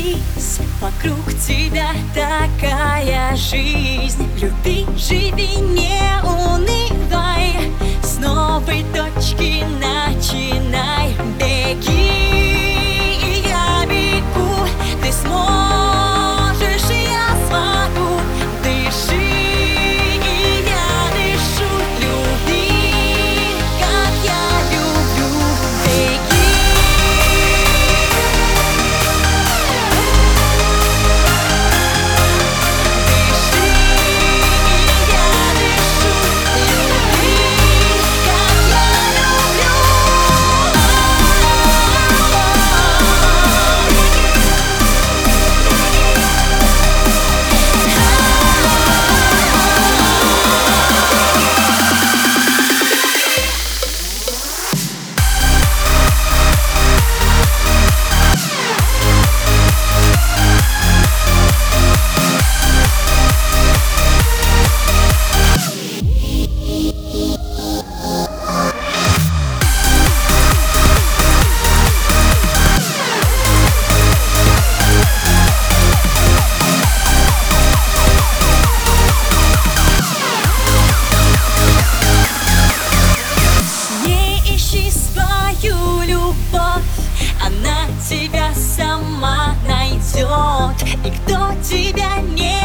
Катись, вокруг тебя такая жизнь. Люби, живи, не она тебя сама найдет. И кто тебя не